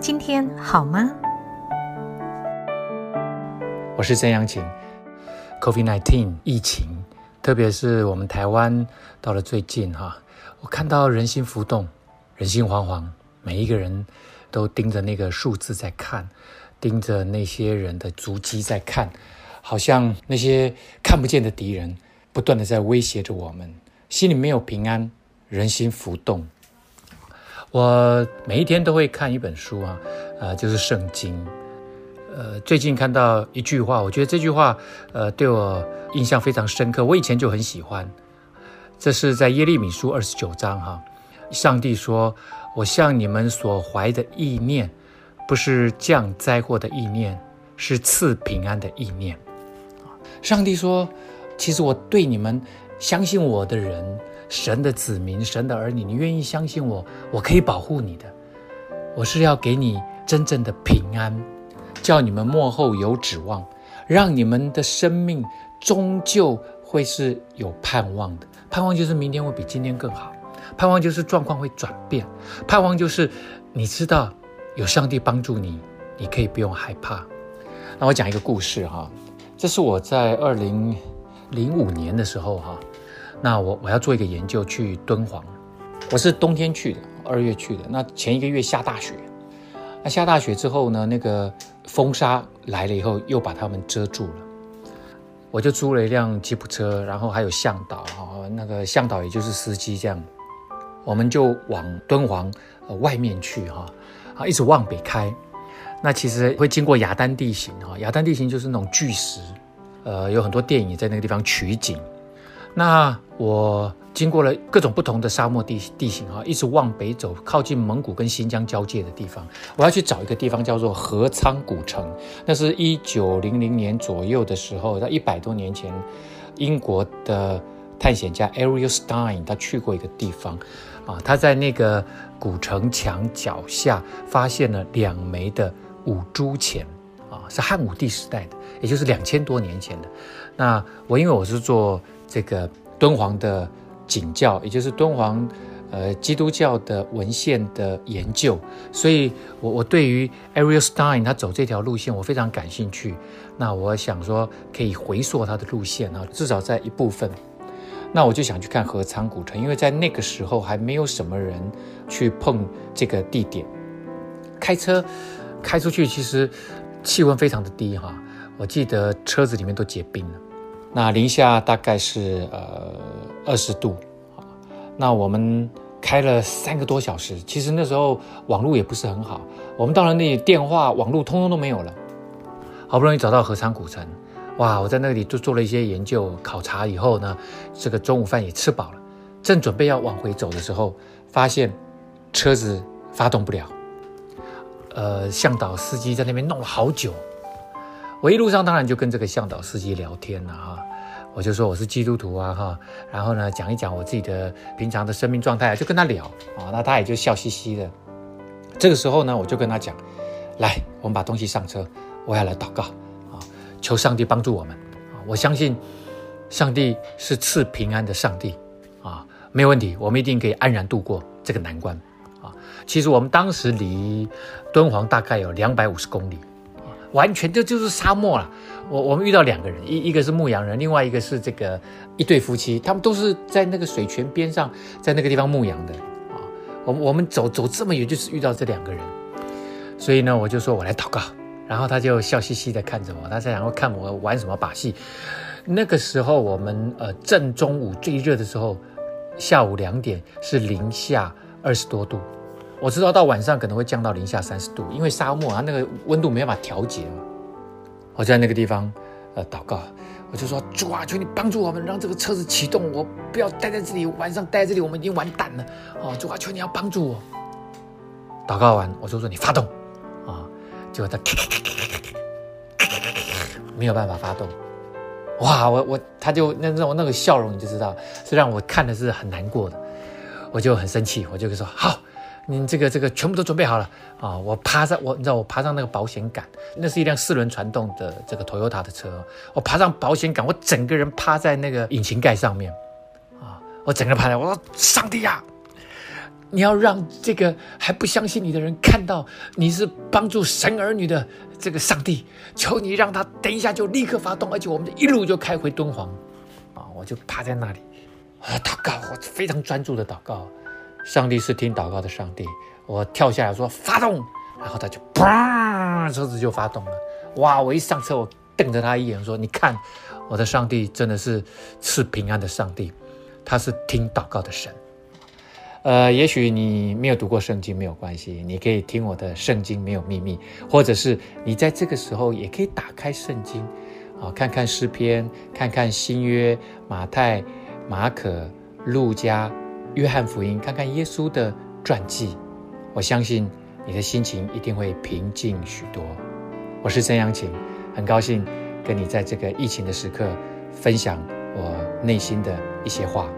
今天好吗？我是曾阳晴。COVID-19 疫情，特别是我们台湾到了最近哈，我看到人心浮动，人心惶惶，每一个人都盯着那个数字在看，盯着那些人的足迹在看，好像那些看不见的敌人不断的在威胁着我们，心里没有平安，人心浮动。我每一天都会看一本书啊，呃，就是圣经。呃，最近看到一句话，我觉得这句话，呃，对我印象非常深刻。我以前就很喜欢。这是在耶利米书二十九章哈，上帝说：“我向你们所怀的意念，不是降灾祸的意念，是赐平安的意念。”上帝说：“其实我对你们相信我的人。”神的子民，神的儿女，你愿意相信我？我可以保护你的。我是要给你真正的平安，叫你们幕后有指望，让你们的生命终究会是有盼望的。盼望就是明天会比今天更好，盼望就是状况会转变，盼望就是你知道有上帝帮助你，你可以不用害怕。那我讲一个故事哈，这是我在二零零五年的时候哈。那我我要做一个研究去敦煌，我是冬天去的，二月去的。那前一个月下大雪，那下大雪之后呢，那个风沙来了以后，又把他们遮住了。我就租了一辆吉普车，然后还有向导哈，那个向导也就是司机这样，我们就往敦煌呃外面去哈，啊一直往北开。那其实会经过雅丹地形哈，雅丹地形就是那种巨石，呃有很多电影在那个地方取景。那我经过了各种不同的沙漠地地形啊，一直往北走，靠近蒙古跟新疆交界的地方，我要去找一个地方叫做和仓古城。那是一九零零年左右的时候，在一百多年前，英国的探险家 Ariel Stein 他去过一个地方，啊，他在那个古城墙脚下发现了两枚的五铢钱，啊，是汉武帝时代的，也就是两千多年前的。那我因为我是做这个敦煌的景教，也就是敦煌，呃，基督教的文献的研究，所以我我对于 Ariel Stein 他走这条路线我非常感兴趣。那我想说可以回溯他的路线啊，至少在一部分。那我就想去看和仓古城，因为在那个时候还没有什么人去碰这个地点。开车开出去，其实气温非常的低哈，我记得车子里面都结冰了。那零下大概是呃二十度，那我们开了三个多小时，其实那时候网络也不是很好，我们到了那里电话网络通通都没有了，好不容易找到和昌古城，哇！我在那里就做了一些研究考察以后呢，这个中午饭也吃饱了，正准备要往回走的时候，发现车子发动不了，呃，向导司机在那边弄了好久。我一路上当然就跟这个向导司机聊天了哈，我就说我是基督徒啊哈，然后呢讲一讲我自己的平常的生命状态，就跟他聊啊，那他也就笑嘻嘻的。这个时候呢，我就跟他讲，来，我们把东西上车，我要来祷告啊，求上帝帮助我们啊，我相信上帝是赐平安的上帝啊，没有问题，我们一定可以安然度过这个难关啊。其实我们当时离敦煌大概有两百五十公里。完全就就是沙漠了。我我们遇到两个人，一一个是牧羊人，另外一个是这个一对夫妻，他们都是在那个水泉边上，在那个地方牧羊的啊。我我们走走这么远，就是遇到这两个人，所以呢，我就说我来祷告，然后他就笑嘻嘻的看着我，他在然后看我玩什么把戏。那个时候我们呃正中午最热的时候，下午两点是零下二十多度。我知道到晚上可能会降到零下三十度，因为沙漠啊，那个温度没办法调节嘛。我在那个地方，呃，祷告，我就说主啊，求你帮助我们，让这个车子启动，我不要待在这里，晚上待在这里，我们已经完蛋了。哦，主啊，求你要帮助我。祷告完，我就说你发动，啊，结果他没有办法发动。哇，我我他就那那种那个笑容，你就知道是让我看的是很难过的，我就很生气，我就说好。你这个这个全部都准备好了啊！我爬上我，你知道我爬上那个保险杆，那是一辆四轮传动的这个 Toyota 的车。我爬上保险杆，我整个人趴在那个引擎盖上面啊！我整个趴在，我说上帝呀！你要让这个还不相信你的人看到你是帮助神儿女的这个上帝。求你让他等一下就立刻发动，而且我们一路就开回敦煌。啊，我就趴在那里啊祷告，我非常专注的祷告。上帝是听祷告的上帝。我跳下来说发动，然后他就砰，车子就发动了。哇！我一上车，我瞪着他一眼说：“你看，我的上帝真的是赐平安的上帝，他是听祷告的神。”呃，也许你没有读过圣经没有关系，你可以听我的圣经没有秘密，或者是你在这个时候也可以打开圣经，啊，看看诗篇，看看新约，马太、马可、路加、约翰福音，看看耶稣的传记。我相信你的心情一定会平静许多。我是曾阳晴，很高兴跟你在这个疫情的时刻分享我内心的一些话。